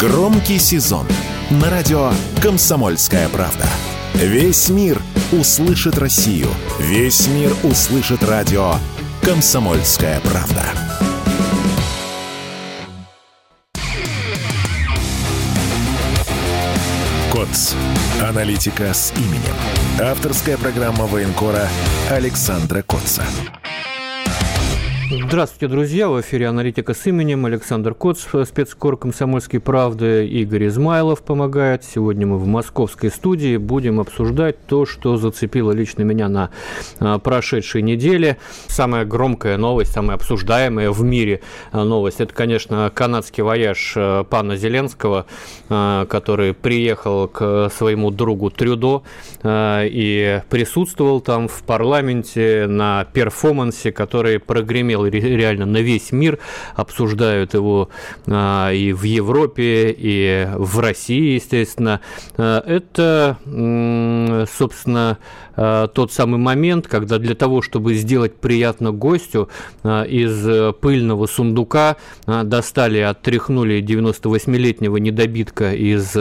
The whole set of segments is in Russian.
Громкий сезон на радио «Комсомольская правда». Весь мир услышит Россию. Весь мир услышит радио «Комсомольская правда». КОЦ. Аналитика с именем. Авторская программа военкора Александра Котца. Здравствуйте, друзья! В эфире «Аналитика с именем» Александр Коц, спецкор «Комсомольской правды», Игорь Измайлов помогает. Сегодня мы в московской студии будем обсуждать то, что зацепило лично меня на а, прошедшей неделе. Самая громкая новость, самая обсуждаемая в мире а, новость – это, конечно, канадский вояж а, пана Зеленского, который приехал к своему другу Трюдо и присутствовал там в парламенте на перформансе, который прогремел смотрел реально на весь мир, обсуждают его а, и в Европе, и в России, естественно. А, это, собственно, а, тот самый момент, когда для того, чтобы сделать приятно гостю, из пыльного сундука достали, оттряхнули 98-летнего недобитка из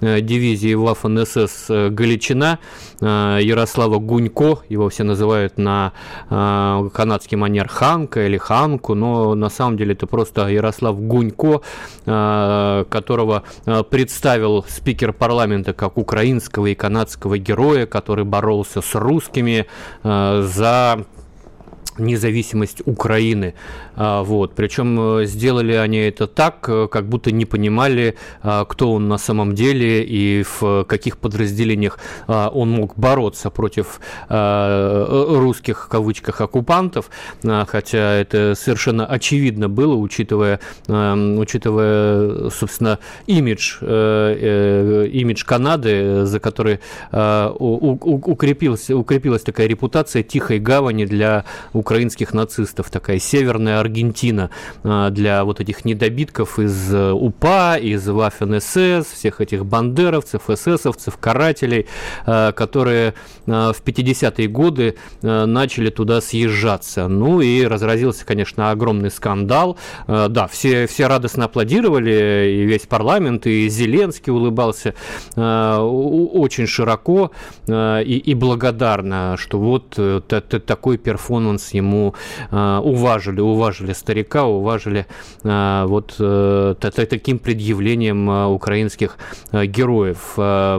дивизии Waffen-СС Галичина, Ярослава Гунько, его все называют на канадский манер Ханка, или Ханку, но на самом деле это просто Ярослав Гунько, которого представил спикер парламента как украинского и канадского героя, который боролся с русскими а, за независимость Украины. А, вот. Причем э, сделали они это так, э, как будто не понимали, а, кто он на самом деле и в каких подразделениях а, он мог бороться против русских, в кавычках, оккупантов, хотя это совершенно очевидно было, учитывая, учитывая собственно, имидж, э, имидж Канады, за который укрепилась, укрепилась такая репутация тихой гавани для украинских нацистов, такая северная Аргентина а, для вот этих недобитков из э, УПА, из Waffen-СС, всех этих бандеровцев, эсэсовцев, карателей, а, которые а, в 50-е годы начали туда съезжаться. Ну и разразился, конечно, огромный скандал. Да, все, все радостно аплодировали, и весь парламент, и Зеленский улыбался очень широко и, и благодарно, что вот э, такой перформанс ему уважили, уважили уважили старика, уважили а, вот а, таким предъявлением украинских героев.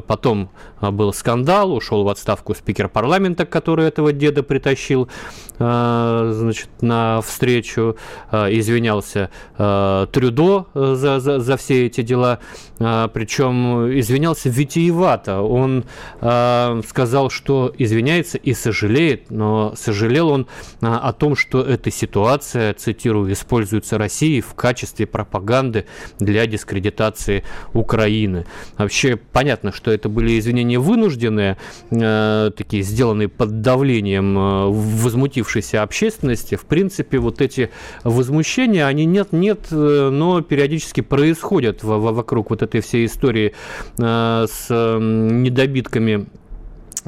Потом был скандал, ушел в отставку спикер парламента, который этого деда притащил значит, на встречу, извинялся Трюдо за, за, за все эти дела, причем извинялся витиевато. Он сказал, что извиняется и сожалеет, но сожалел он о том, что эта ситуация, цитирую, используется Россией в качестве пропаганды для дискредитации Украины. Вообще понятно, что это были извинения вынужденные, такие сделанные под давлением возмутившихся возмутившейся общественности, в принципе, вот эти возмущения, они нет-нет, э, но периодически происходят вокруг вот этой всей истории э, с недобитками Э,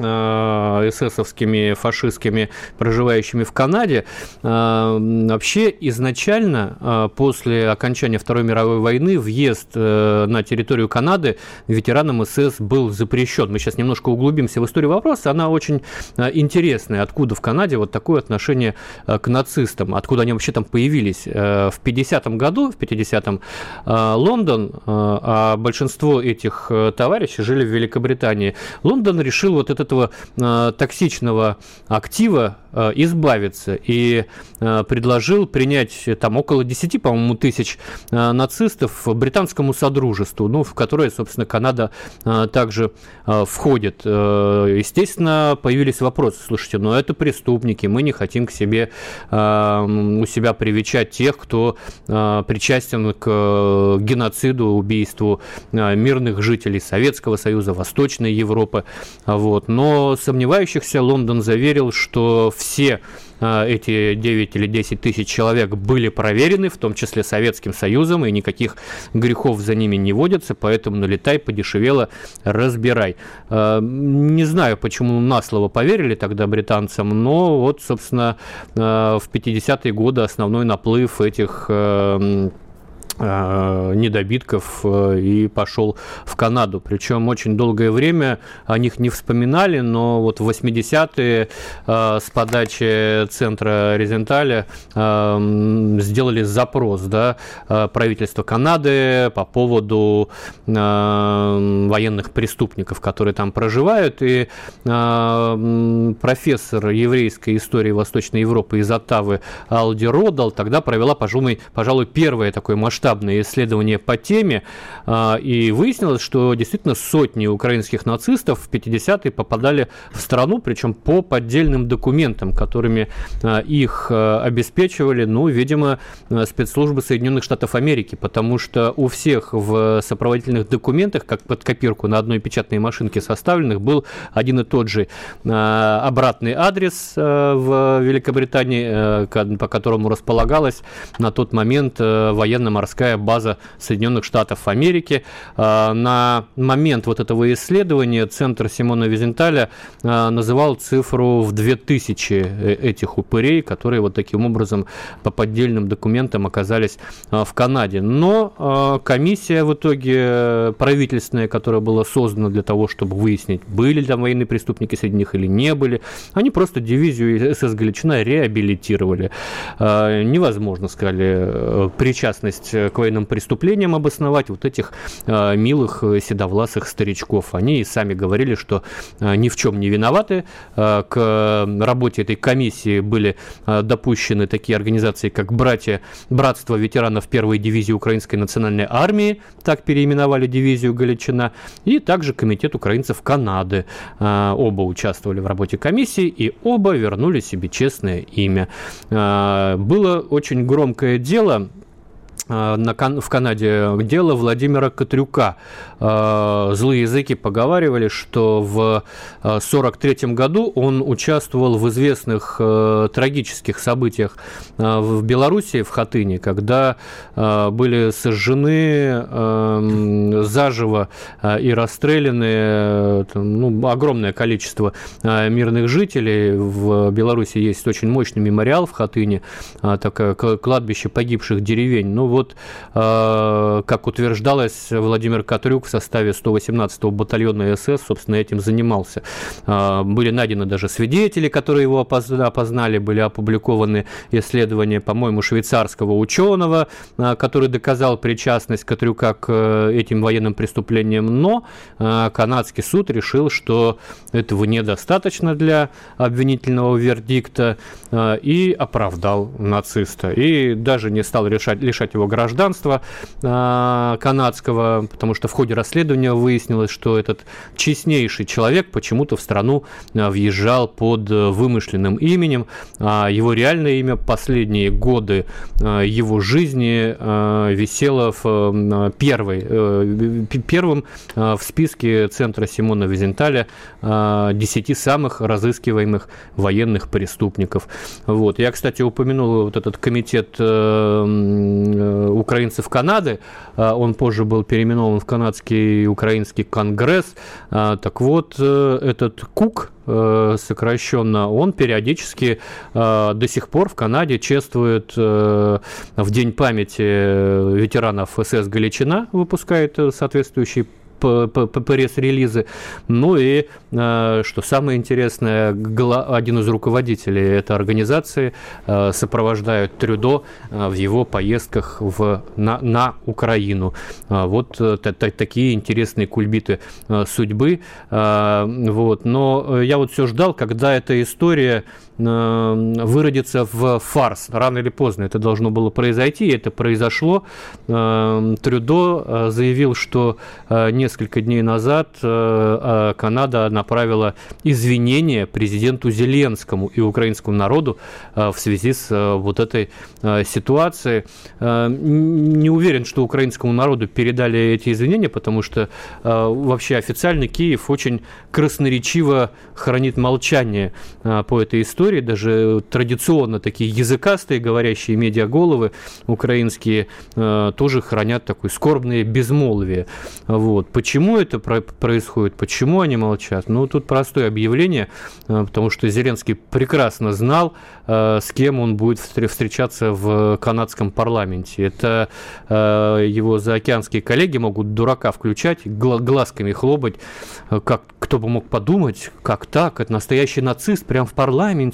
эсэсовскими, фашистскими, проживающими в Канаде, э, вообще изначально э, после окончания Второй мировой войны въезд на территорию Канады ветеранам СС был запрещен. Мы сейчас немножко углубимся в историю вопроса, она очень интересная. Откуда в Канаде вот такое отношение к нацистам? Откуда они вообще там появились? В 50-м году, в 50-м Лондон, а большинство этих товарищей жили в Великобритании. Лондон решил вот этого э, токсичного актива избавиться. И э, предложил принять там около 10, по-моему, тысяч э, нацистов британскому содружеству, ну, в которое, собственно, Канада э, также э, входит. Э, естественно, появились вопросы, слушайте, но это преступники, мы не хотим к себе, э, у себя привечать тех, кто э, причастен к э, геноциду, убийству э, мирных жителей Советского Союза, Восточной Европы, вот, но сомневающихся Лондон заверил, что все а, эти 9 или 10 тысяч человек были проверены, в том числе Советским Союзом, и никаких грехов за ними не водятся, поэтому налетай, подешевело, разбирай. А, не знаю, почему на слово поверили тогда британцам, но вот, собственно, а, в 50-е годы основной наплыв этих недобитков э, и пошел в Канаду. Причем очень долгое время о них не вспоминали, но вот в 80-е э, с подачи центра Резенталя сделали запрос да, правительства Канады по поводу военных преступников, которые там проживают. И профессор еврейской истории Восточной Европы из Оттавы Алди Родал тогда провела, пожалуй, пожалуй первое такое масштабное масштабные исследования по теме, а, и выяснилось, что действительно сотни украинских нацистов в 50-е попадали в страну, причем по поддельным документам, которыми а, их а, обеспечивали, ну, видимо, спецслужбы Соединенных Штатов Америки, потому что у всех в сопроводительных документах, как под копирку на одной печатной машинке составленных, был один и тот же обратный адрес в Великобритании, по которому располагалась на тот момент военно-морская морская база Соединенных Штатов Америки. А, на момент вот этого исследования Центр Симона Визенталя а, называл цифру в 2000 э, этих упырей, которые вот таким образом по поддельным документам оказались а, в Канаде. Но комиссия в итоге правительственная, которая была создана для того, чтобы выяснить, были ли там военные преступники среди них или не были, они просто дивизию СС Галичина реабилитировали. Невозможно, сказали, э, причастность к военным преступлениям обосновать вот этих э, милых э, седовласых старичков. Они и сами говорили, что э, ни в чем не виноваты. К работе этой комиссии были допущены такие организации, как братья, Братство ветеранов первой дивизии Украинской национальной армии, так переименовали дивизию Галичина, и также Комитет украинцев Канады. Оба участвовали в работе комиссии, и оба вернули себе честное имя. Было очень громкое дело, Э, на, в Канаде дело Владимира Катрюка. Э, злые языки поговаривали, что в 1943 э, году он участвовал в известных трагических событиях в Белоруссии, в Хатыне, когда были сожжены заживо и расстреляны ну, огромное количество мирных жителей. В Беларуси есть очень мощный мемориал в Хатыне, такое кладбище погибших деревень. Ну, вот, э, как утверждалось, Владимир Катрюк в составе 118-го батальона СС, собственно, этим занимался. Э, были найдены даже свидетели, которые его опознали, были опубликованы исследования, по-моему, швейцарского ученого, э, который доказал причастность Катрюка к этим военным преступлениям, но канадский суд решил, что этого недостаточно для обвинительного вердикта и оправдал нациста. И даже не стал решать, лишать его его гражданства э, канадского, потому что в ходе расследования выяснилось, что этот честнейший человек почему-то в страну э, въезжал под вымышленным именем. А его реальное имя последние годы э, его жизни висело в первой, первым в списке Центра Симона Визенталя 10 самых разыскиваемых военных преступников. Вот. Я, кстати, упомянул вот этот комитет Э, украинцев Канады. Э, он позже был переименован в канадский украинский конгресс. Э, так вот, этот КУК, сокращенно, он периодически до сих пор в Канаде чествует в День памяти ветеранов СС Галичина, выпускает соответствующий пресс-релизы. Ну и, э, что самое интересное, один из руководителей этой организации э, сопровождает Трюдо э, в его поездках в, на, на Украину. Вот такие интересные кульбиты судьбы. Вот. Но я вот все ждал, когда эта история выродится в фарс. Рано или поздно это должно было произойти, и это произошло. Трюдо заявил, что несколько несколько дней назад э, э, Канада направила извинения президенту Зеленскому и украинскому народу э, в связи с вот этой ситуацией. Не уверен, что украинскому народу передали эти извинения, потому что вообще официально Киев очень красноречиво хранит молчание по этой истории. Даже традиционно такие языкастые, говорящие медиаголовы украинские тоже хранят такое скорбное безмолвие. Вот. Почему это происходит? Почему они молчат? Ну, тут простое объявление, потому что Зеленский прекрасно знал, с кем он будет встречаться в канадском парламенте. Это его заокеанские коллеги могут дурака включать, глазками хлопать, как кто бы мог подумать, как так, это настоящий нацист прямо в парламенте.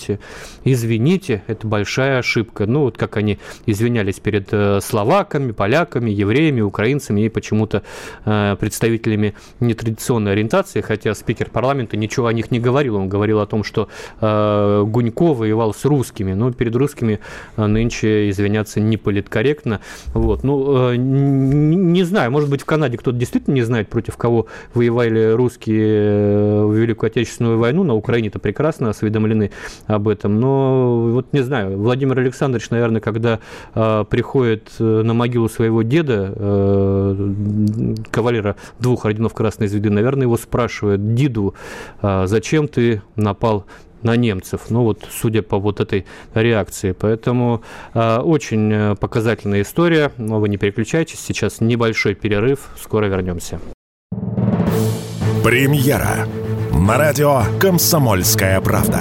Извините, это большая ошибка. Ну, вот как они извинялись перед э, словаками, поляками, евреями, украинцами и почему-то э, представителями нетрадиционной ориентации, хотя спикер парламента ничего о них не говорил. Он говорил о том, что э, Гунько воевал с русскими. Но перед русскими нынче извиняться не политкорректно. Вот. Ну, не знаю, может быть, в Канаде кто-то действительно не знает, против кого воевали русские в Великую Отечественную войну, на Украине-то прекрасно осведомлены об этом, но вот не знаю, Владимир Александрович, наверное, когда э, приходит на могилу своего деда, э, кавалера двух орденов Красной Звезды, наверное, его спрашивают, Диду, э, зачем ты напал на немцев. Ну вот, судя по вот этой реакции. Поэтому э, очень показательная история. Но вы не переключайтесь. Сейчас небольшой перерыв. Скоро вернемся. Премьера на радио «Комсомольская правда».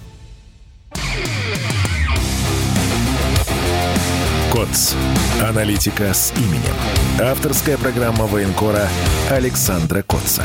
КОЦ. Аналитика с именем. Авторская программа военкора Александра Котца.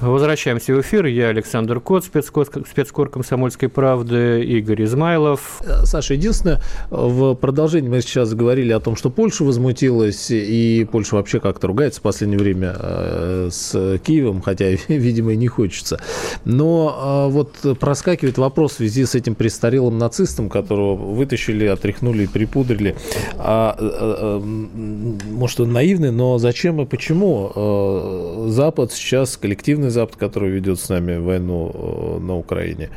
Возвращаемся в эфир. Я Александр Кот, спецкор, спецкор комсомольской правды, Игорь Измайлов. Э, Саша, единственное, в продолжении мы сейчас говорили о том, что Польша возмутилась, и Польша вообще как-то ругается в последнее время э, с Киевом, хотя, видимо, и не хочется. Но э, вот проскакивает вопрос в связи с этим престарелым нацистом, которого вытащили, отряхнули и припудрили. А, может, он наивный, но зачем и почему Запад сейчас коллективно Запад, который ведет с нами войну э, на Украине,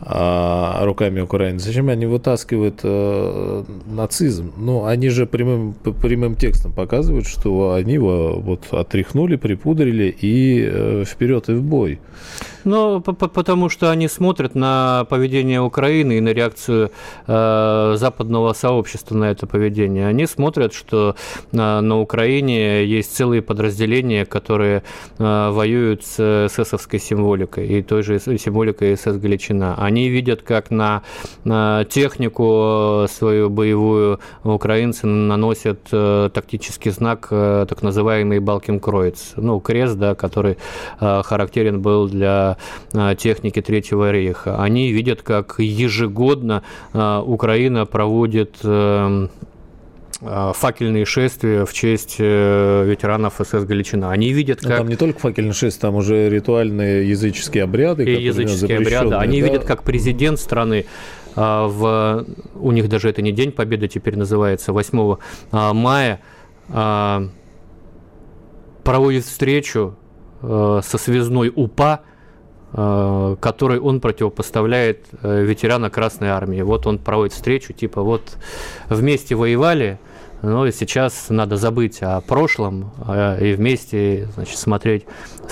руками Украины. Зачем они вытаскивают э, нацизм? Ну, они же прямым, прямым текстом показывают, что они его вот отряхнули, припудрили и э, вперед и в бой. Ну, потому что они смотрят на поведение Украины и на реакцию э, западного сообщества на это поведение. Они смотрят, что э, на Украине есть целые подразделения, которые э, воюют с эсэсовской символикой и той же символикой СС Галичина. Они видят, как на, технику свою боевую украинцы наносят э, тактический знак, э, так называемый Балкин-Кроиц, ну, крест, да, который э, характерен был для Э, техники Третьего рейха. Они видят, как ежегодно э, Украина проводит э, факельные шествия в честь ветеранов СС Галичина. Они видят, как... Но там не только факельные шествия, там уже ритуальные языческие обряды. И языческие обряды. Они да? видят, как президент страны в... у них даже это не День Победы теперь называется, 8 мая проводит встречу со связной УПА Э, который он противопоставляет э, ветерана Красной Армии. Вот он проводит встречу, типа вот вместе воевали, ну, сейчас надо забыть о прошлом а, и вместе значит, смотреть,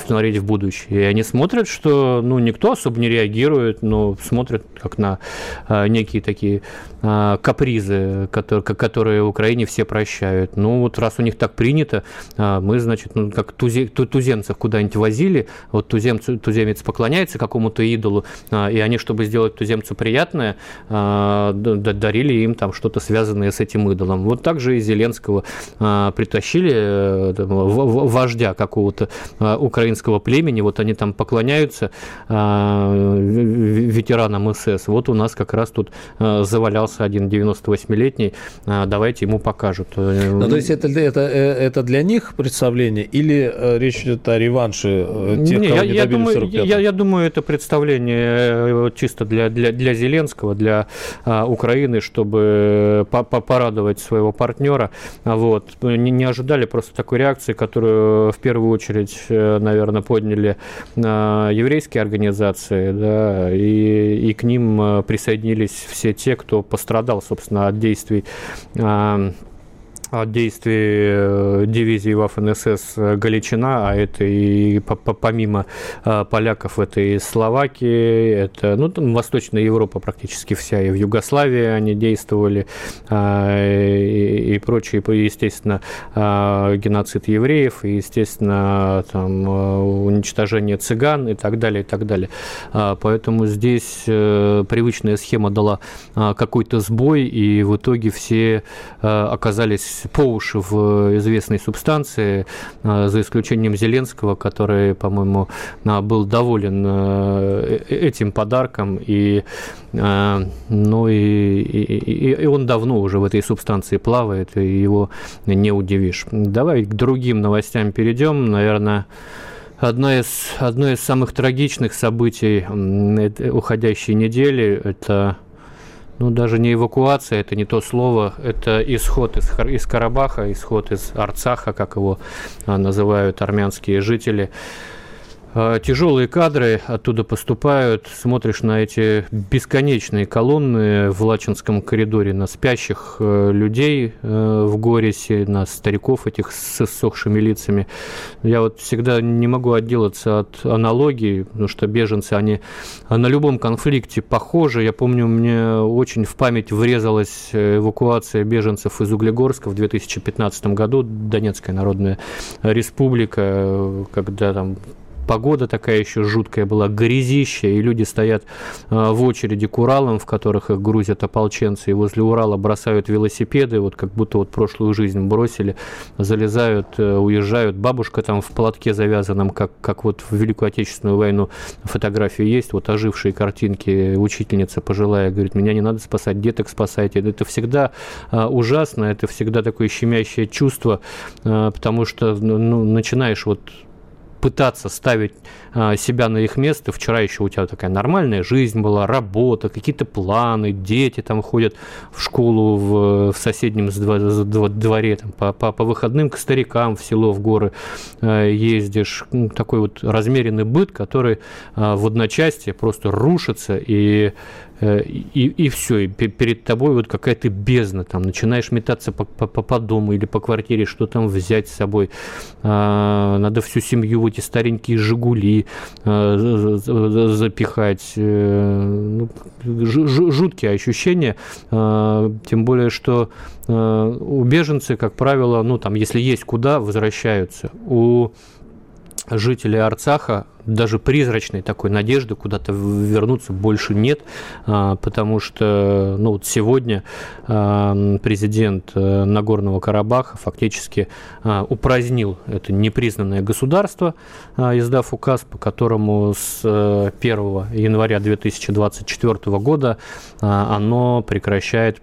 смотреть в будущее. И они смотрят, что ну, никто особо не реагирует, но смотрят как на а, некие такие а, капризы, которые, которые в Украине все прощают. Ну вот раз у них так принято, мы, значит, ну, как тузе, туземцев куда-нибудь возили, вот туземец, туземец поклоняется какому-то идолу, и они, чтобы сделать туземцу приятное, дарили им там что-то связанное с этим идолом. Вот так же и Зеленского а, притащили э, вождя какого-то а, украинского племени, вот они там поклоняются а, ветеранам СС. Вот у нас как раз тут завалялся один 98-летний, давайте ему покажут. Э, ну, то есть это, это, э, это для них представление или речь идет о реванше тех, не, кого я, не я думаю, я, я думаю, это представление чисто для, для, для Зеленского, для Украины, чтобы порадовать своего партнера партнера. Вот. Не, не ожидали просто такой реакции, которую в первую очередь, наверное, подняли еврейские организации, да, и, и к ним присоединились все те, кто пострадал, собственно, от действий от действий э, дивизии Waffen-СС э, Галичина, а это и помимо э, поляков, это и Словакии, это ну, там Восточная Европа практически вся, и в Югославии они действовали, и, и прочее, естественно, геноцид евреев, и, естественно, там, уничтожение цыган и так далее, и так далее. Поэтому здесь привычная схема дала какой-то сбой, и в итоге все оказались по уши в известной субстанции, а, за исключением Зеленского, который, по-моему, а, был доволен э, э, этим подарком, и, ну, и, и, и он давно уже в этой субстанции плавает, и его не удивишь. Давай к другим новостям перейдем, наверное, Одно из, одно из самых трагичных событий уходящей недели – это ну, даже не эвакуация, это не то слово, это исход из, из Карабаха, исход из Арцаха, как его а, называют армянские жители. А, тяжелые кадры оттуда поступают. Смотришь на эти бесконечные колонны в Лачинском коридоре, на спящих э, людей э, в Горисе, на стариков этих с иссохшими лицами. Я вот всегда не могу отделаться от аналогии, потому что беженцы, они на любом конфликте похожи. Я помню, мне очень в память врезалась э, эвакуация беженцев из Углегорска в 2015 году, Донецкая Народная Республика, когда там погода такая еще жуткая была, грязища, и люди стоят а, в очереди к Уралам, в которых их грузят ополченцы, и возле Урала бросают велосипеды, вот как будто вот прошлую жизнь бросили, залезают, э, уезжают. Бабушка там в платке завязанном, как, как вот в Великую Отечественную войну фотографии есть, вот ожившие картинки, учительница пожилая говорит, меня не надо спасать, деток спасайте. Это всегда а, ужасно, это всегда такое щемящее чувство, а, потому что ну, начинаешь вот пытаться ставить а, себя на их место. Вчера еще у тебя такая нормальная жизнь была, работа, какие-то планы, дети там ходят в школу в, в соседнем дворе, там, по, по, по выходным к старикам в село, в горы э, ездишь. Такой вот размеренный быт, который э, в одночасье просто рушится и и, и все, и перед тобой вот какая-то бездна, там начинаешь метаться по, по, по дому или по квартире, что там взять с собой, а, надо всю семью в эти старенькие «Жигули» а, запихать, а, ну, жуткие ощущения, а, тем более, что у беженцы, как правило, ну там, если есть куда, возвращаются, у жителей Арцаха даже призрачной такой надежды куда-то вернуться больше нет, а, потому что ну, вот сегодня а, президент э, Нагорного Карабаха фактически а, упразднил это непризнанное государство, издав указ, по которому с 1 э, января 2024 года оно прекращает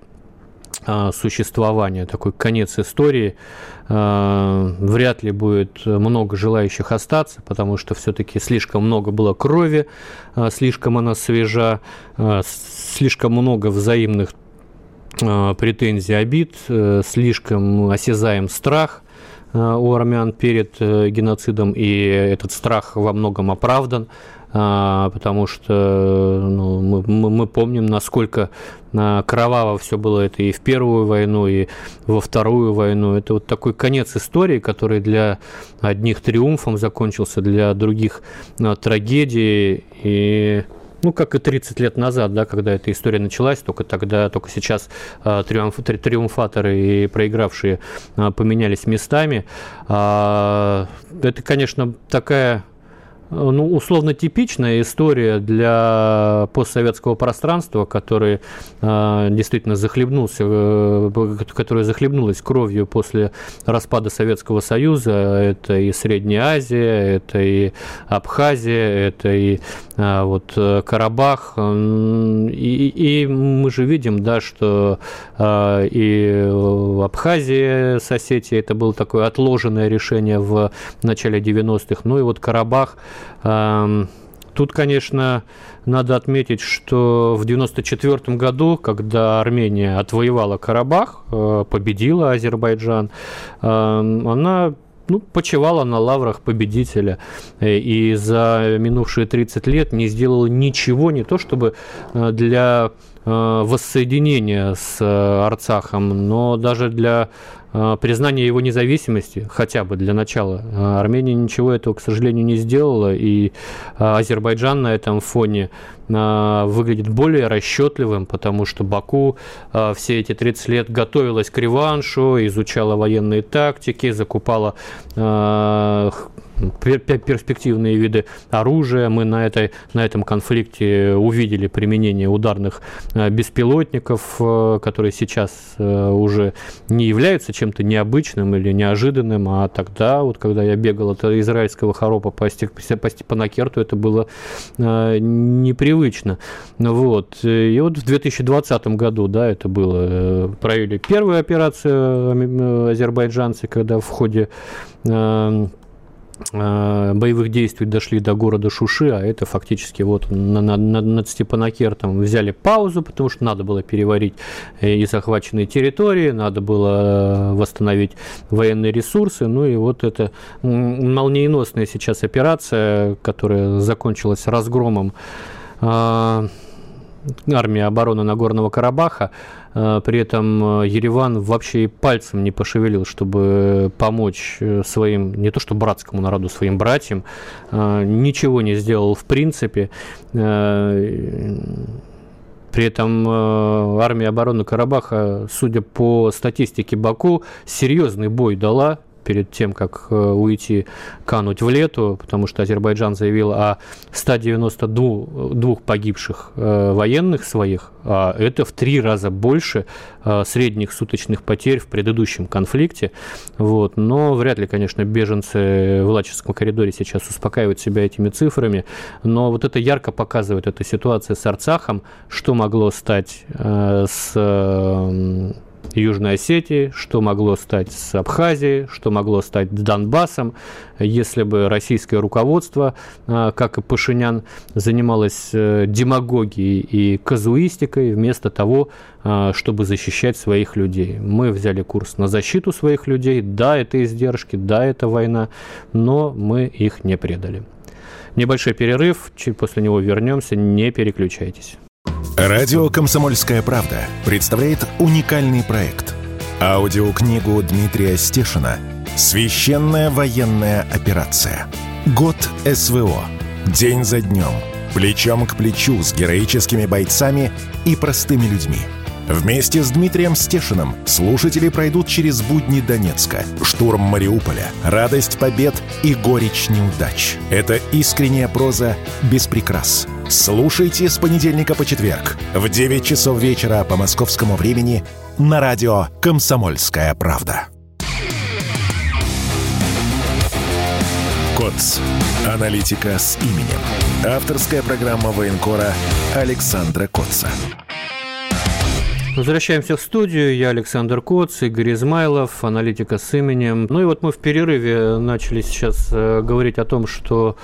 существования, такой конец истории. Вряд ли будет много желающих остаться, потому что все-таки слишком много было крови, слишком она свежа, слишком много взаимных претензий, обид, слишком осязаем страх у армян перед э, геноцидом, и этот страх во многом оправдан. А, потому что ну, мы, мы помним, насколько кроваво все было это и в Первую войну, и во Вторую войну. Это вот такой конец истории, который для одних триумфом закончился, для других трагедией. И ну, как и 30 лет назад, да, когда эта история началась, только тогда, только сейчас э, триумф, три, триумфаторы и проигравшие э, поменялись местами. Э, это, конечно, такая ну, условно типичная история для постсоветского пространства, который э, действительно захлебнулся, э, которое захлебнулось кровью после распада Советского Союза. Это и Средняя Азия, это и Абхазия, это и э, вот Карабах. И, и мы же видим, да, что э, и в Абхазии с Осетией это было такое отложенное решение в начале 90-х. Ну и вот Карабах Тут, конечно, надо отметить, что в 1994 году, когда Армения отвоевала Карабах, э, победила Азербайджан, э, она ну, почивала на лаврах победителя. Э, и за минувшие 30 лет не сделала ничего, не то чтобы для воссоединения с Арцахом, но даже для а, признание его независимости, хотя бы для начала. Армения ничего этого, к сожалению, не сделала, и Азербайджан на этом фоне выглядит более расчетливым, потому что Баку все эти 30 лет готовилась к реваншу, изучала военные тактики, закупала перспективные виды оружия. Мы на, этой, на этом конфликте увидели применение ударных э, беспилотников, э, которые сейчас э, уже не являются чем-то необычным или неожиданным, а тогда, вот когда я бегал от израильского хоропа по, по Степанакерту, это было непривычно. Вот. И вот в 2020 году, да, это было, провели первую операцию азербайджанцы, когда в ходе боевых действий дошли до города Шуши, а это фактически вот на, на, над Степанакертом взяли паузу, потому что надо было переварить э, и захваченные территории, надо было э, восстановить военные ресурсы, ну и вот эта молниеносная сейчас операция, которая закончилась разгромом армии обороны Нагорного Карабаха, Э, при этом э, Ереван вообще и пальцем не пошевелил, чтобы помочь э, своим, не то что братскому народу, своим братьям. Ничего не сделал в принципе. При этом армия обороны Карабаха, судя по статистике Баку, серьезный бой дала перед тем, как э, уйти, кануть в лету, потому что Азербайджан заявил о 192 погибших э, военных своих, а это в три раза больше э, средних суточных потерь в предыдущем конфликте. Вот. Но вряд ли, конечно, беженцы в Лачевском коридоре сейчас успокаивают себя этими цифрами, но вот это ярко показывает эта ситуация с Арцахом, что могло стать с Южной Осетии, что могло стать с Абхазией, что могло стать с Донбассом, если бы российское руководство, а, как и Пашинян, занималось э, демагогией и казуистикой вместо того, а, чтобы защищать своих людей. Мы взяли курс на защиту своих людей. Да, это издержки, да, это война, но мы их не предали. Небольшой перерыв, после него вернемся, не переключайтесь. Радио «Комсомольская правда» представляет уникальный проект. Аудиокнигу Дмитрия Стешина «Священная военная операция. Год СВО. День за днем. Плечом к плечу с героическими бойцами и простыми людьми». Вместе с Дмитрием Стешиным слушатели пройдут через будни Донецка, штурм Мариуполя, радость побед и горечь неудач. Это искренняя проза без прикрас – Слушайте с понедельника по четверг в 9 часов вечера по московскому времени на радио «Комсомольская правда». КОЦ. Аналитика с именем. Авторская программа военкора Александра Котца. Возвращаемся в студию. Я Александр Коц, Игорь Измайлов, аналитика с именем. Ну и вот мы в перерыве начали сейчас э, говорить о том, что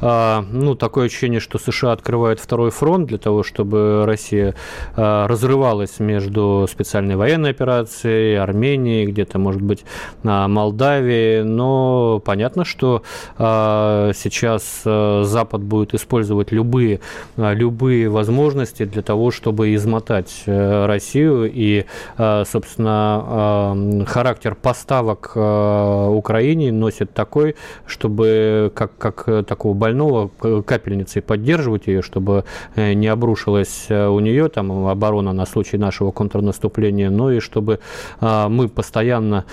э, ну, такое ощущение, что США открывают второй фронт для того, чтобы Россия э, разрывалась между специальной военной операцией, Арменией, где-то, может быть, на Молдавии. Но понятно, что э, сейчас э, Запад будет использовать любые, э, любые возможности для того, чтобы измотать э, Россию Россию, и, э, собственно, э, характер поставок э, Украине носит такой, чтобы как, как такого больного капельницей поддерживать ее, чтобы не обрушилась у нее там оборона на случай нашего контрнаступления, но и чтобы мы постоянно,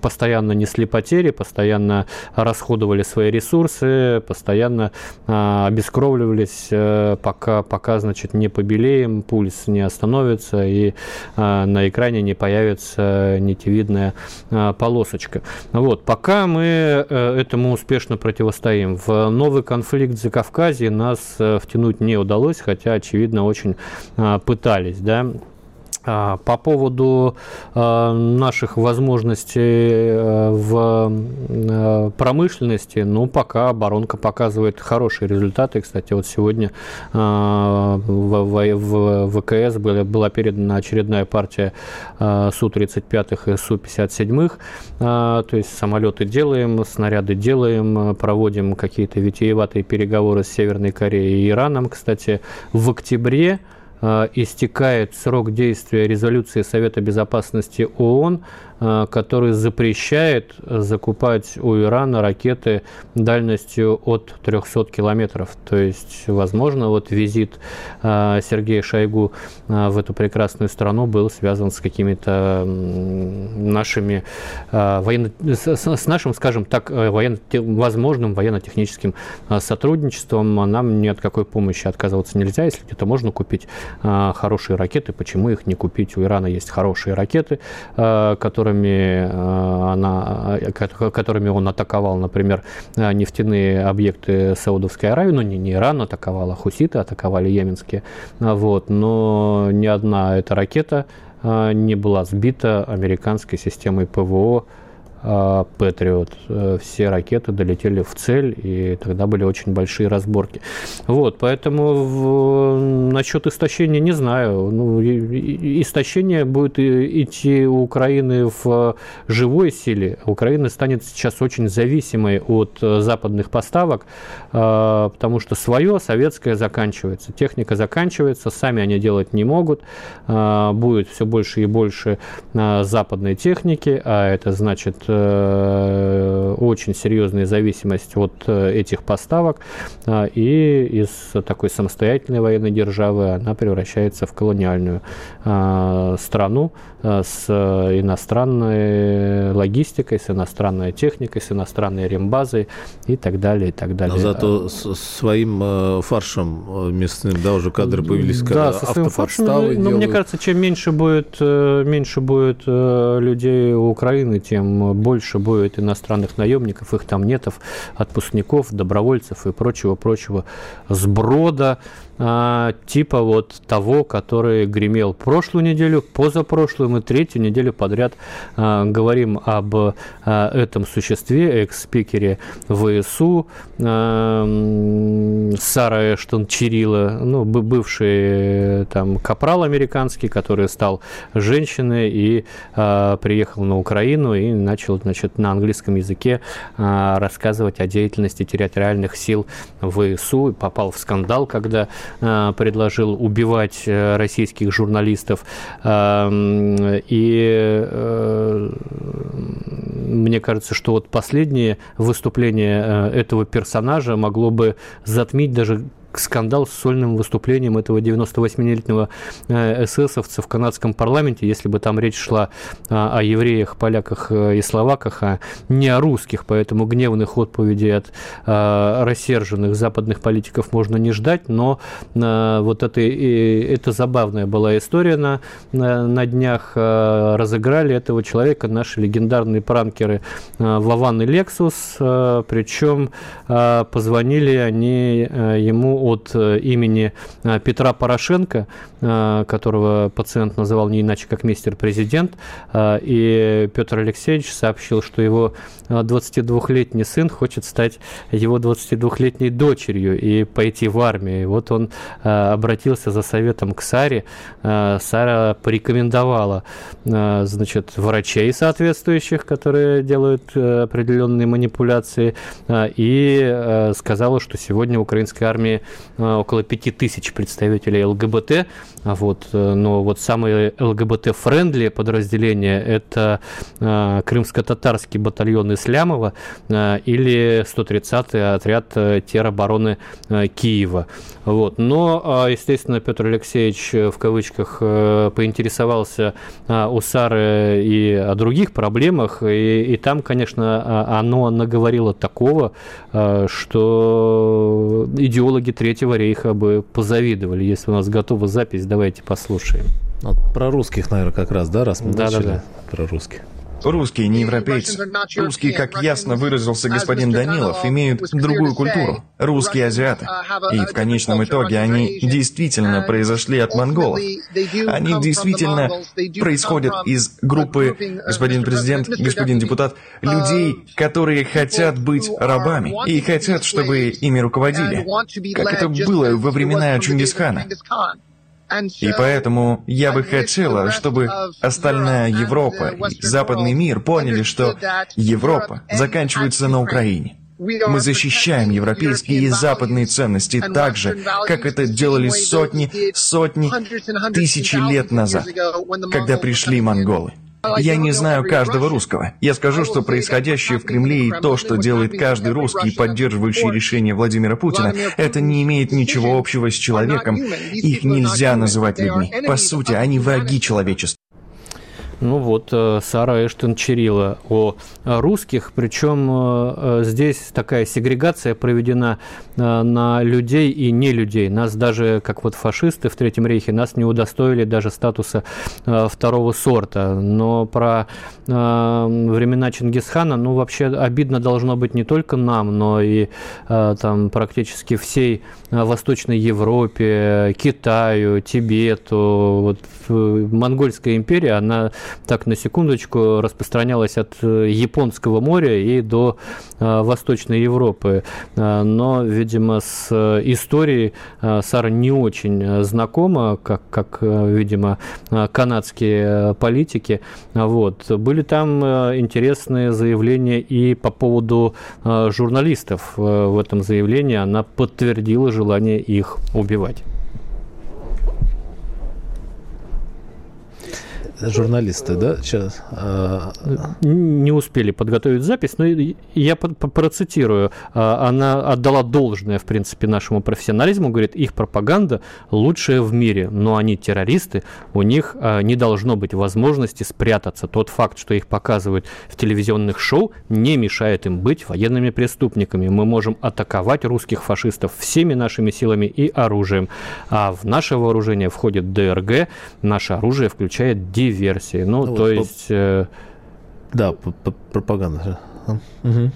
постоянно несли потери, постоянно расходовали свои ресурсы, постоянно обескровливались, пока, пока значит, не побелеем, пульс не остановится и а, на экране не появится нитевидная а, полосочка. Вот, пока мы э, этому успешно противостоим. В новый конфликт за Кавказе нас э, втянуть не удалось, хотя, очевидно, очень а, пытались, да, по поводу а, наших возможностей э, в промышленности, ну, пока оборонка показывает хорошие результаты. Кстати, вот сегодня а, в ВКС была передана очередная партия Су-35 и Су-57. То есть самолеты делаем, снаряды делаем, проводим какие-то витиеватые переговоры с Северной Кореей и Ираном. Кстати, в октябре Э, истекает срок действия резолюции Совета Безопасности ООН Э, который запрещает закупать у Ирана ракеты дальностью от 300 километров. То есть, возможно, вот визит э, Сергея Шойгу э, в эту прекрасную страну был связан с какими-то нашими военно... с нашим, скажем так, военно... возможным военно-техническим сотрудничеством. Нам ни от какой помощи отказываться нельзя. Если где-то можно купить хорошие ракеты, почему их не купить? У Ирана есть хорошие ракеты, которые которыми, э, она, э, которыми он атаковал, например, э, нефтяные объекты Саудовской Аравии, ну не, не Иран атаковал, а хуситы атаковали йеменские, вот, но ни одна эта ракета не была сбита американской системой ПВО Патриот. Э, все ракеты долетели в цель, и тогда были очень большие разборки. Вот, поэтому в, насчет истощения не знаю. Ну, истощение будет идти у Украины в живой силе. Украина станет сейчас очень зависимой от э, западных поставок, э, потому что свое советское заканчивается. Техника заканчивается, сами они делать не могут. Будет все больше и больше западной техники, а это значит очень серьезная зависимость от э, этих поставок, а, и из такой самостоятельной военной державы она превращается в колониальную страну с иностранной логистикой, с иностранной техникой, с иностранной рембазой и так далее, и так далее. Но зато с своим э, фаршем местным, да, уже кадры появились, да, со своим фаршем, но, но мне кажется, чем меньше будет, меньше будет людей у Украины, тем больше будет иностранных наемников, их там нетов, отпускников, добровольцев и прочего-прочего сброда, а, типа вот того, который гремел прошлую неделю, позапрошлую, мы третью неделю подряд а, говорим об а, этом существе, экс-спикере ВСУ, Сара Эштон Чирила, ну, бывший там капрал американский, который стал женщиной и приехал на Украину и начал, значит, на английском языке рассказывать о деятельности территориальных сил ВСУ, попал в скандал, когда предложил убивать э, российских журналистов. Эм, и э, мне кажется, что вот последнее выступление этого персонажа могло бы затмить даже скандал с сольным выступлением этого 98-летнего э, эсэсовца в канадском парламенте, если бы там речь шла о евреях, поляках э, и словаках, а не о русских. Поэтому гневных отповедей от э, рассерженных западных политиков можно не ждать, но вот это, это забавная была история на, на днях. Разыграли этого человека наши легендарные пранкеры Вован и Лексус, причем позвонили они ему от э, имени э, Петра Порошенко, э, которого пациент называл не иначе как мистер-президент, и Петр Алексеевич сообщил, что его 22-летний сын хочет стать его 22-летней дочерью и пойти в армию. И вот он обратился за советом к Саре. Сара порекомендовала значит, врачей соответствующих, которые делают определенные манипуляции, и сказала, что сегодня в украинской армии около 5000 представителей ЛГБТ, вот, э, но вот самые ЛГБТ-friendly подразделения – это э, крымско-татарский батальон Ислямова или 130-й отряд теробороны Киева. Вот. Но, естественно, Петр Алексеевич в кавычках поинтересовался у Сары и о других проблемах, и, и там, конечно, оно наговорило такого, что идеологи Третьего рейха бы позавидовали. Если у нас готова запись, давайте послушаем. Вот про русских, наверное, как раз, да, раз мы да, начали да, да. про русских. Русские не европейцы. Русские, как ясно выразился господин Данилов, имеют другую культуру. Русские азиаты. И в конечном итоге они действительно произошли от монголов. Они действительно происходят из группы, господин президент, господин депутат, людей, которые хотят быть рабами и хотят, чтобы ими руководили. Как это было во времена Чингисхана. И поэтому я бы хотела, чтобы остальная Европа и западный мир поняли, что Европа заканчивается на Украине. Мы защищаем европейские и западные ценности так же, как это делали сотни, сотни, тысячи лет назад, когда пришли монголы. Я не знаю каждого русского. Я скажу, что происходящее в Кремле и то, что делает каждый русский, поддерживающий решение Владимира Путина, это не имеет ничего общего с человеком. Их нельзя называть людьми. По сути, они враги человечества. Ну вот, э, Сара Эштон Черила о русских, причем э, здесь такая сегрегация проведена э, на людей и не людей. Нас даже, как вот фашисты в Третьем рейхе, нас не удостоили даже статуса второго сорта. Но про времена Чингисхана, ну вообще обидно должно быть не только нам, но и там практически всей Восточной Европе, Китаю, Тибету. Вот Монгольская империя, она так на секундочку распространялась от э, Японского моря и до э, Восточной Европы. Э, но, видимо, с историей Сара не очень знакома, как, как видимо, канадские политики. Вот. Были там интересные заявления и по поводу журналистов. В этом заявлении она подтвердила желание их убивать. Журналисты, да, сейчас? А, Не успели подготовить запись, но я процитирую. А, она отдала должное, в принципе, нашему профессионализму, говорит, их пропаганда лучшая в мире, но они террористы, у них а, не должно быть возможности спрятаться. Тот факт, что их показывают в телевизионных шоу, не мешает им быть военными преступниками. Мы можем атаковать русских фашистов всеми нашими силами и оружием. А в наше вооружение входит ДРГ, наше оружие включает диверсии. Ну, ну то вот, есть... Э... Да, пропаганда. Угу.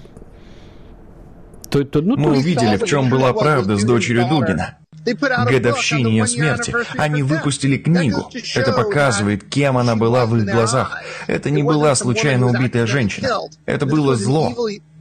То, то, ну, Мы увидели, в чем была правда с дочерью Дугина. Годовщине ее смерти они выпустили книгу. Это показывает, кем она была в их глазах. Это не была случайно убитая женщина. Это было зло.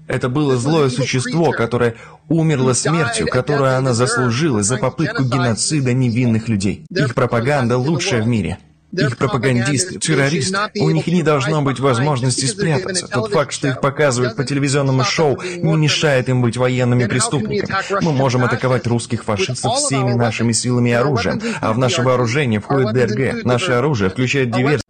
Это было злое существо, которое умерло смертью, которую она заслужила за попытку геноцида невинных людей. Их пропаганда лучшая в мире. Их пропагандисты, террористы, у них не должно быть возможности спрятаться. Тот факт, что их показывают по телевизионному шоу, не мешает им быть военными преступниками. Мы можем атаковать русских фашистов всеми нашими силами и оружием, а в наше вооружение входит ДРГ. Наше оружие включает диверсию.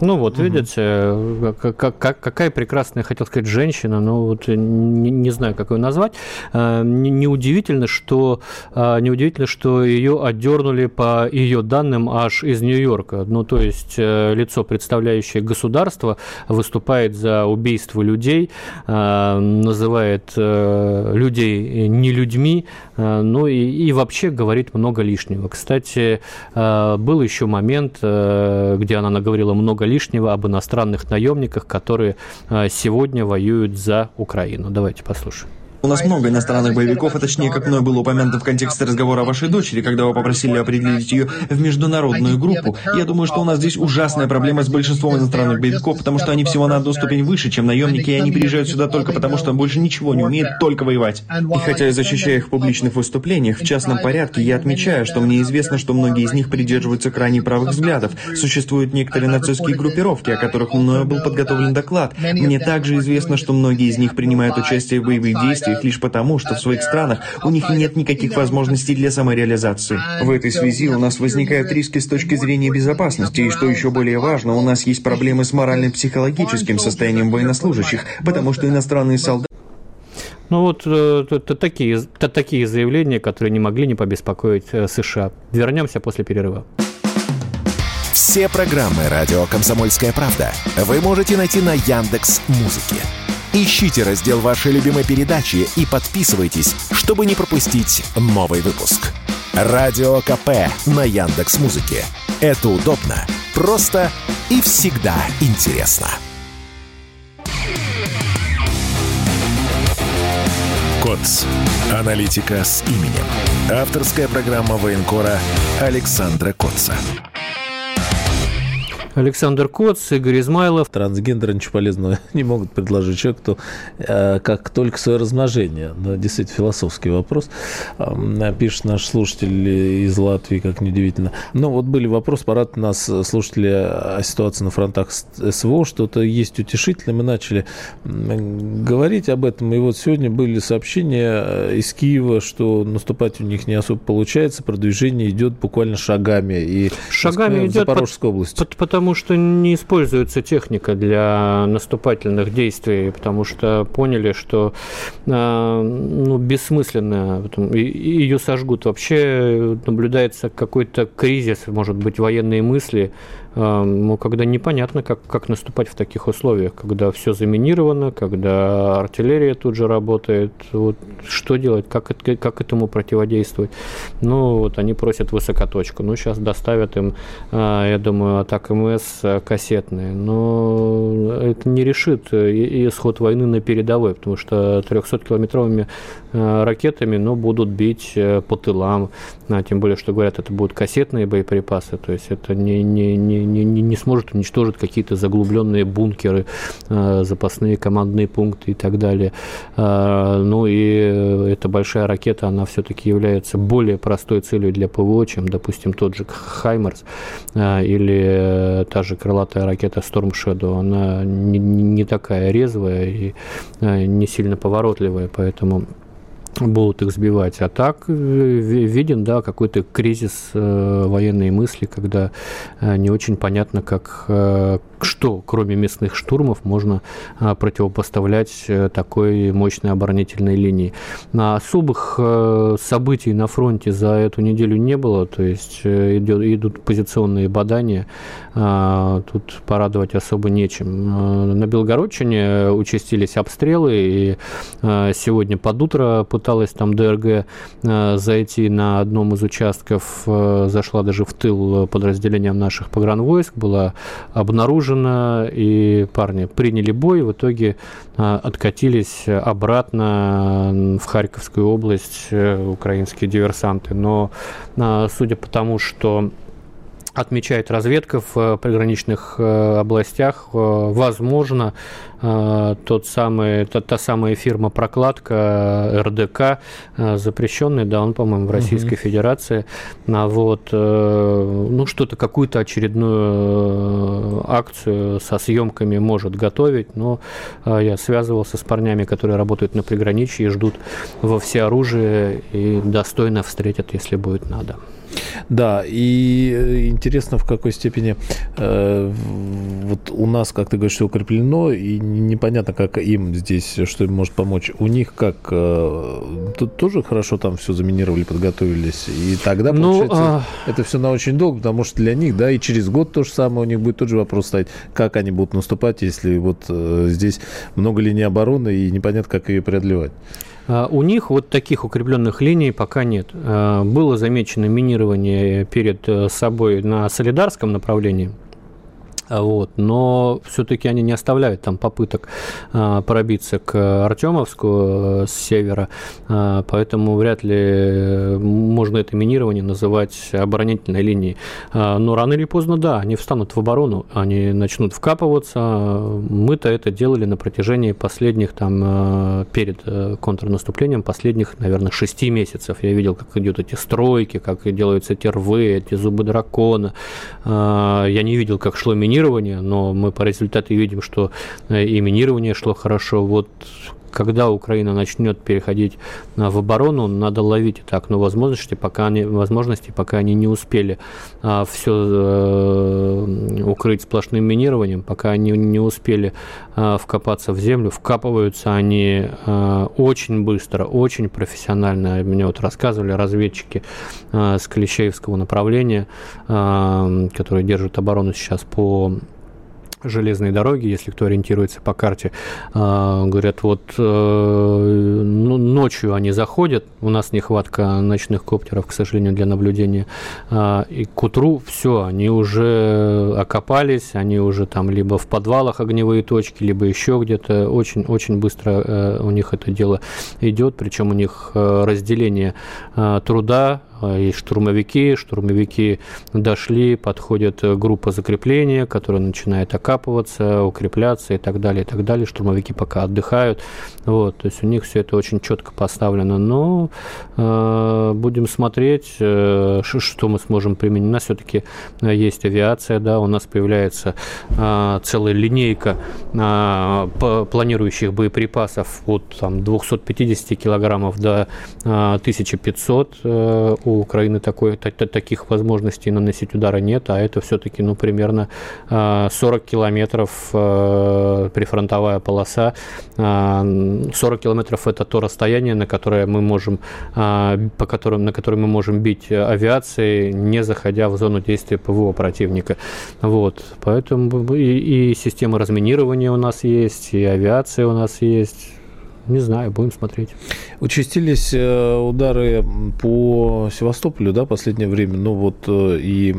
Ну вот, угу. видите, как, как, какая прекрасная, хотел сказать, женщина, но вот не, не знаю, как ее назвать. А, неудивительно, что а, неудивительно, что ее отдернули по ее данным аж из Нью-Йорка. Ну, то есть э, лицо, представляющее государство, выступает за убийство людей, называет э, людей не людьми, ну и, и вообще говорит много лишнего. Кстати, был еще момент, э, где она наговорила много лишнего об иностранных наемниках, которые а, сегодня воюют за Украину. Давайте послушаем. У нас много иностранных боевиков, а точнее, как мной было упомянуто в контексте разговора о вашей дочери, когда вы попросили определить ее в международную группу. Я думаю, что у нас здесь ужасная проблема с большинством иностранных боевиков, потому что они всего на одну ступень выше, чем наемники, и они приезжают сюда только потому, что больше ничего не умеют, только воевать. И хотя я защищаю их в публичных выступлениях, в частном порядке, я отмечаю, что мне известно, что многие из них придерживаются крайне правых взглядов. Существуют некоторые нацистские группировки, о которых мною был подготовлен доклад. Мне также известно, что многие из них принимают участие в боевых действиях, их лишь потому, что в своих странах у них нет никаких возможностей для самореализации. В этой связи у нас возникают риски с точки зрения безопасности, и что еще более важно, у нас есть проблемы с морально-психологическим состоянием военнослужащих, потому что иностранные солдаты ну вот это такие, это такие заявления, которые не могли не побеспокоить э, США. Вернемся после перерыва. Все программы радио Комсомольская правда вы можете найти на Яндекс Музыке. Ищите раздел вашей любимой передачи и подписывайтесь, чтобы не пропустить новый выпуск. Радио КП на Яндекс Музыке. Это удобно, просто и всегда интересно. КОЦ. Аналитика с именем. Авторская программа военкора Александра Котца. Александр Коц, Игорь Измайлов. Трансгендеры ничего полезного не могут предложить человеку, кто, э, как только свое размножение. Но действительно философский вопрос. Э, пишет наш слушатель из Латвии, как неудивительно. Ну, вот были вопросы, парад нас слушатели о ситуации на фронтах СВО, что-то есть утешительное. Мы начали говорить об этом, и вот сегодня были сообщения э, из Киева, что наступать у них не особо получается, продвижение идет буквально шагами. И, шагами идет в Запорожской под, области. Под, потому что не используется техника для наступательных действий, потому что поняли, что а, ну, бессмысленно ее сожгут. Вообще наблюдается какой-то кризис, может быть, военные мысли, ну, когда непонятно, как, как наступать в таких условиях, когда все заминировано, когда артиллерия тут же работает, вот, что делать, как, как этому противодействовать. Ну, вот они просят высокоточку, ну, сейчас доставят им, а, я думаю, атак МС кассетные, но это не решит исход войны на передовой, потому что 300-километровыми а, ракетами, ну, будут бить э, по тылам, а, тем более, что говорят, это будут кассетные боеприпасы, то есть это не, не, не, не, не сможет уничтожить какие-то заглубленные бункеры, э, запасные командные пункты и так далее. Э, ну и эта большая ракета, она все-таки является более простой целью для ПВО, чем, допустим, тот же Хаймерс э, или та же крылатая ракета Storm Shadow. Она не, не такая резвая и не сильно поворотливая, поэтому будут их сбивать. А так э, виден, да, какой-то кризис э, военной мысли, когда э, не очень понятно, как, э, что, кроме местных штурмов, можно противопоставлять такой мощной оборонительной линии. А особых событий на фронте за эту неделю не было, то есть идет, идут позиционные бадания, э, тут порадовать особо нечем. На Белгородчине участились обстрелы, и сегодня под утро пыталась там ДРГ э, зайти на одном из участков, э, зашла даже в тыл подразделениям наших погранвойск, была обнаружена, и парни приняли бой, в итоге э, откатились обратно в Харьковскую область украинские диверсанты. Но судя по тому, что отмечает разведка в приграничных областях, возможно, а, тот самый, та, та самая фирма прокладка РДК, запрещенный, да, он, по-моему, в Российской угу. Федерации, а вот, э, ну, что-то, какую-то очередную э, акцию со съемками может готовить, но я связывался с парнями, которые работают на приграничье и ждут во всеоружие и достойно встретят, если будет надо. Да, и э, интересно, в какой степени э, вот у нас, как ты говоришь, все укреплено, и непонятно, как им здесь, что им может помочь. У них как, э, тут тоже хорошо там все заминировали, подготовились, и тогда, ну, получается, а... это все на очень долго, потому что для них, да, и через год то же самое, у них будет тот же вопрос стоять, как они будут наступать, если вот э, здесь много линий обороны, и непонятно, как ее преодолевать. А, у них вот таких укрепленных линий пока нет. А, было замечено минирование перед э, собой на солидарском направлении – вот. Но все-таки они не оставляют там попыток а, пробиться к Артемовску а, с севера, а, поэтому вряд ли можно это минирование называть оборонительной линией. А, но рано или поздно, да, они встанут в оборону, они начнут вкапываться. Мы-то это делали на протяжении последних, там, а, перед э, контрнаступлением, последних, наверное, шести месяцев. Я видел, как идут эти стройки, как делаются эти рвы, эти зубы дракона. Я не видел, как шло минирование минирования, но мы по результату видим, что э, и минирование шло хорошо. Вот когда Украина начнет переходить в оборону, надо ловить это окно возможности, пока они, возможности, пока они не успели а, все э, укрыть сплошным минированием, пока они не успели а, вкопаться в землю. Вкапываются они а, очень быстро, очень профессионально. Мне вот рассказывали разведчики с Клещеевского направления, которые держат оборону сейчас по железной дороги, если кто ориентируется по карте, а, говорят, вот э, ну, ночью они заходят, у нас нехватка ночных коптеров, к сожалению, для наблюдения, а, и к утру все, они уже окопались, они уже там либо в подвалах огневые точки, либо еще где-то, очень-очень быстро э, у них это дело идет, причем у них э, разделение труда а, есть штурмовики, штурмовики дошли, подходит э, группа закрепления, которая начинает окапываться, укрепляться и так далее, и так далее. Штурмовики пока отдыхают. Вот, то есть у них все это очень четко поставлено. Но э, будем смотреть, э, что мы сможем применить. У нас все-таки э, есть авиация, да, у нас появляется э, целая линейка э, планирующих боеприпасов от там, 250 килограммов до э, 1500 э, у Украины такой, таких возможностей наносить удара нет, а это все-таки ну, примерно 40 а, километров а, прифронтовая полоса. 40 а, километров это то расстояние, на которое мы можем, по которым, на которое мы можем бить авиацией, не заходя в зону действия ПВО противника. Вот. Поэтому и, и система разминирования у нас есть, и авиация у нас есть. Не знаю, будем смотреть. Участились э, удары по Севастополю, да, последнее время, ну вот э, и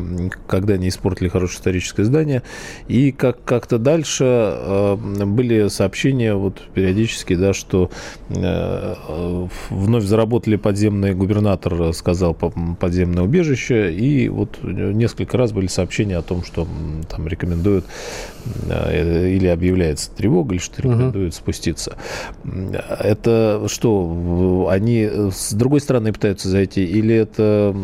когда они испортили хорошее историческое здание, и как как-то дальше э, были сообщения вот периодически, да, что вновь заработали подземные, губернатор сказал подземное убежище, и вот несколько раз были сообщения о том, что там рекомендуют или объявляется тревога, или что рекомендуют угу. спуститься. Это что, они с другой стороны пытаются зайти, или это...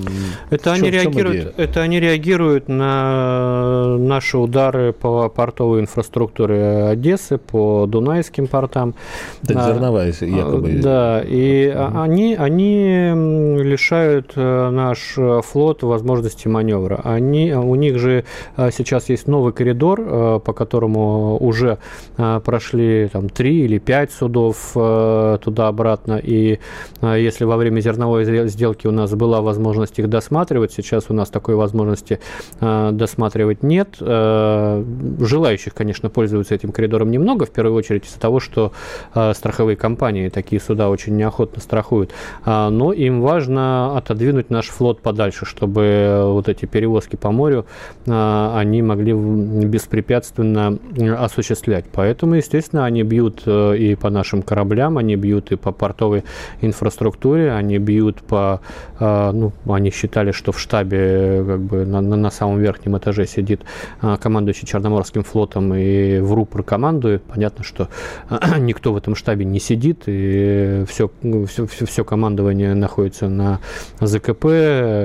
Это, они, реагируют, это они реагируют на наши удары по портовой инфраструктуре Одессы, по Дунайским портам. Это зерновая якобы. Да, и угу. они, они лишают э, наш флот возможности маневра. Они, у них же э, сейчас есть новый коридор, э, по которому уже прошли там, три или пять судов Э, туда-обратно. И э, если во время зерновой сделки у нас была возможность их досматривать, сейчас у нас такой возможности э, досматривать нет. Желающих, конечно, пользоваться этим коридором немного, в первую очередь из-за того, что страховые компании такие суда очень неохотно страхуют. Но им важно отодвинуть наш флот подальше, чтобы вот эти перевозки по морю они могли беспрепятственно осуществлять. Поэтому, естественно, они бьют и по нашим кораблям, кораблям, они бьют и по портовой инфраструктуре, они бьют по, а, ну, они считали, что в штабе как бы на, на самом верхнем этаже сидит а, командующий Черноморским флотом и в рупор командует. Понятно, что никто в этом штабе не сидит, и все, все, все, командование находится на ЗКП,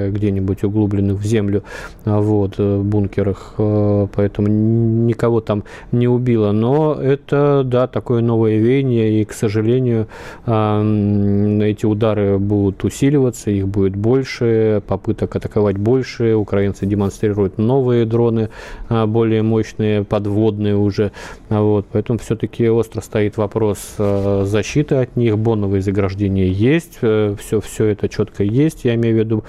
где-нибудь углубленных в землю, вот, э, бункерах, э, поэтому никого там не убило. Но это, да, такое новое веяние, и, к сожалению, сожалению, эти удары будут усиливаться, их будет больше, попыток атаковать больше. Украинцы демонстрируют новые дроны, а, более мощные, подводные уже. Вот. Поэтому все-таки остро стоит вопрос а, защиты от них. Боновые заграждения есть, все, э, все это четко есть, я имею в виду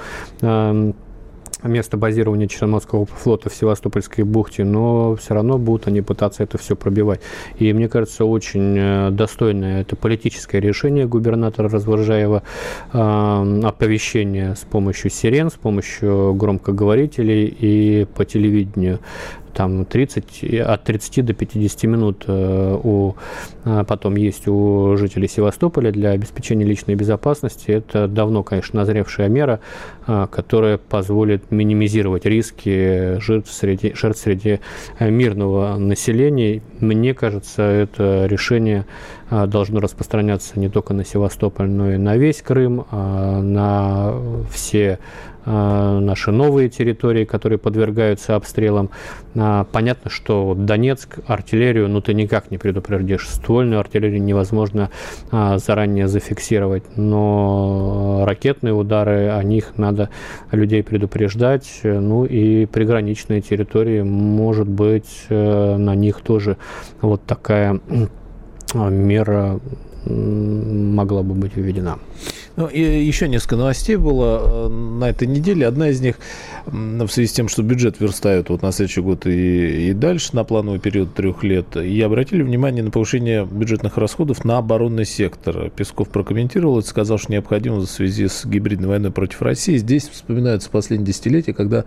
место базирования Черноморского флота в Севастопольской бухте, но все равно будут они пытаться это все пробивать. И мне кажется, очень э, достойное это политическое решение губернатора Развожаева, э, оповещение с помощью сирен, с помощью громкоговорителей и по телевидению там 30, от 30 до 50 минут э, у, а, потом есть у жителей Севастополя для обеспечения личной безопасности. Это давно, конечно, назревшая мера, а, которая позволит минимизировать риски жертв среди, жертв среди э, мирного населения. Мне кажется, это решение а, должно распространяться не только на Севастополь, но и на весь Крым, на все наши новые территории, которые подвергаются обстрелам. А, понятно, что Донецк, артиллерию, ну ты никак не предупредишь. Ствольную артиллерию невозможно а, заранее зафиксировать, но ракетные удары, о них надо людей предупреждать. Ну и приграничные территории, может быть, э, на них тоже вот такая мера могла бы быть введена. Ну, и еще несколько новостей было э, на этой неделе. Одна из них в связи с тем, что бюджет верстают вот на следующий год и, и дальше, на плановый период трех лет, и обратили внимание на повышение бюджетных расходов на оборонный сектор. Песков прокомментировал это, сказал, что необходимо в связи с гибридной войной против России. Здесь вспоминаются последние десятилетия, когда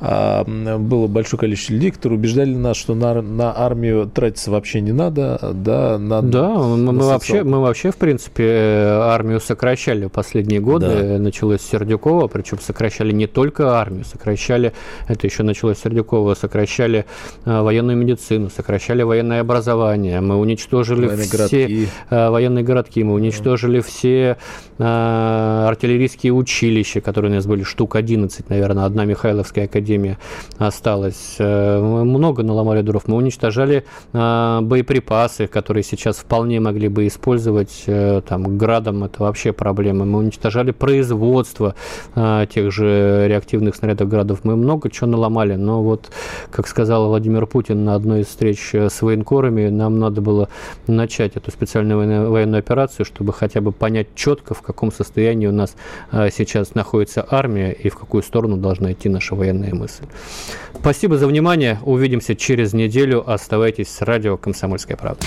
а, было большое количество людей, которые убеждали нас, что на, на армию тратиться вообще не надо, да, на, да, мы, на мы вообще, мы вообще, в принципе, армию сокращали последние годы. Да. Началось с Сердюкова, причем сокращали не только армию, сокращали, это еще началось с Сердюкова, сокращали э, военную медицину, сокращали военное образование, мы уничтожили военные все городки. Э, военные городки, мы уничтожили mm. все э, артиллерийские училища, которые у нас были штук 11, наверное, одна Михайловская академия осталась. Э, мы много наломали дров, мы уничтожали э, боеприпасы, которые сейчас вполне могли бы использовать э, там градом, это вообще проблема. Мы уничтожали производство э, тех же реактивных снарядов градов. Мы много чего наломали, но вот, как сказал Владимир Путин на одной из встреч э, с военкорами, нам надо было начать эту специальную военную, военную операцию, чтобы хотя бы понять четко, в каком состоянии у нас э, сейчас находится армия и в какую сторону должна идти наша военная мысль. Спасибо за внимание. Увидимся через неделю. Оставайтесь с радио «Комсомольская правда».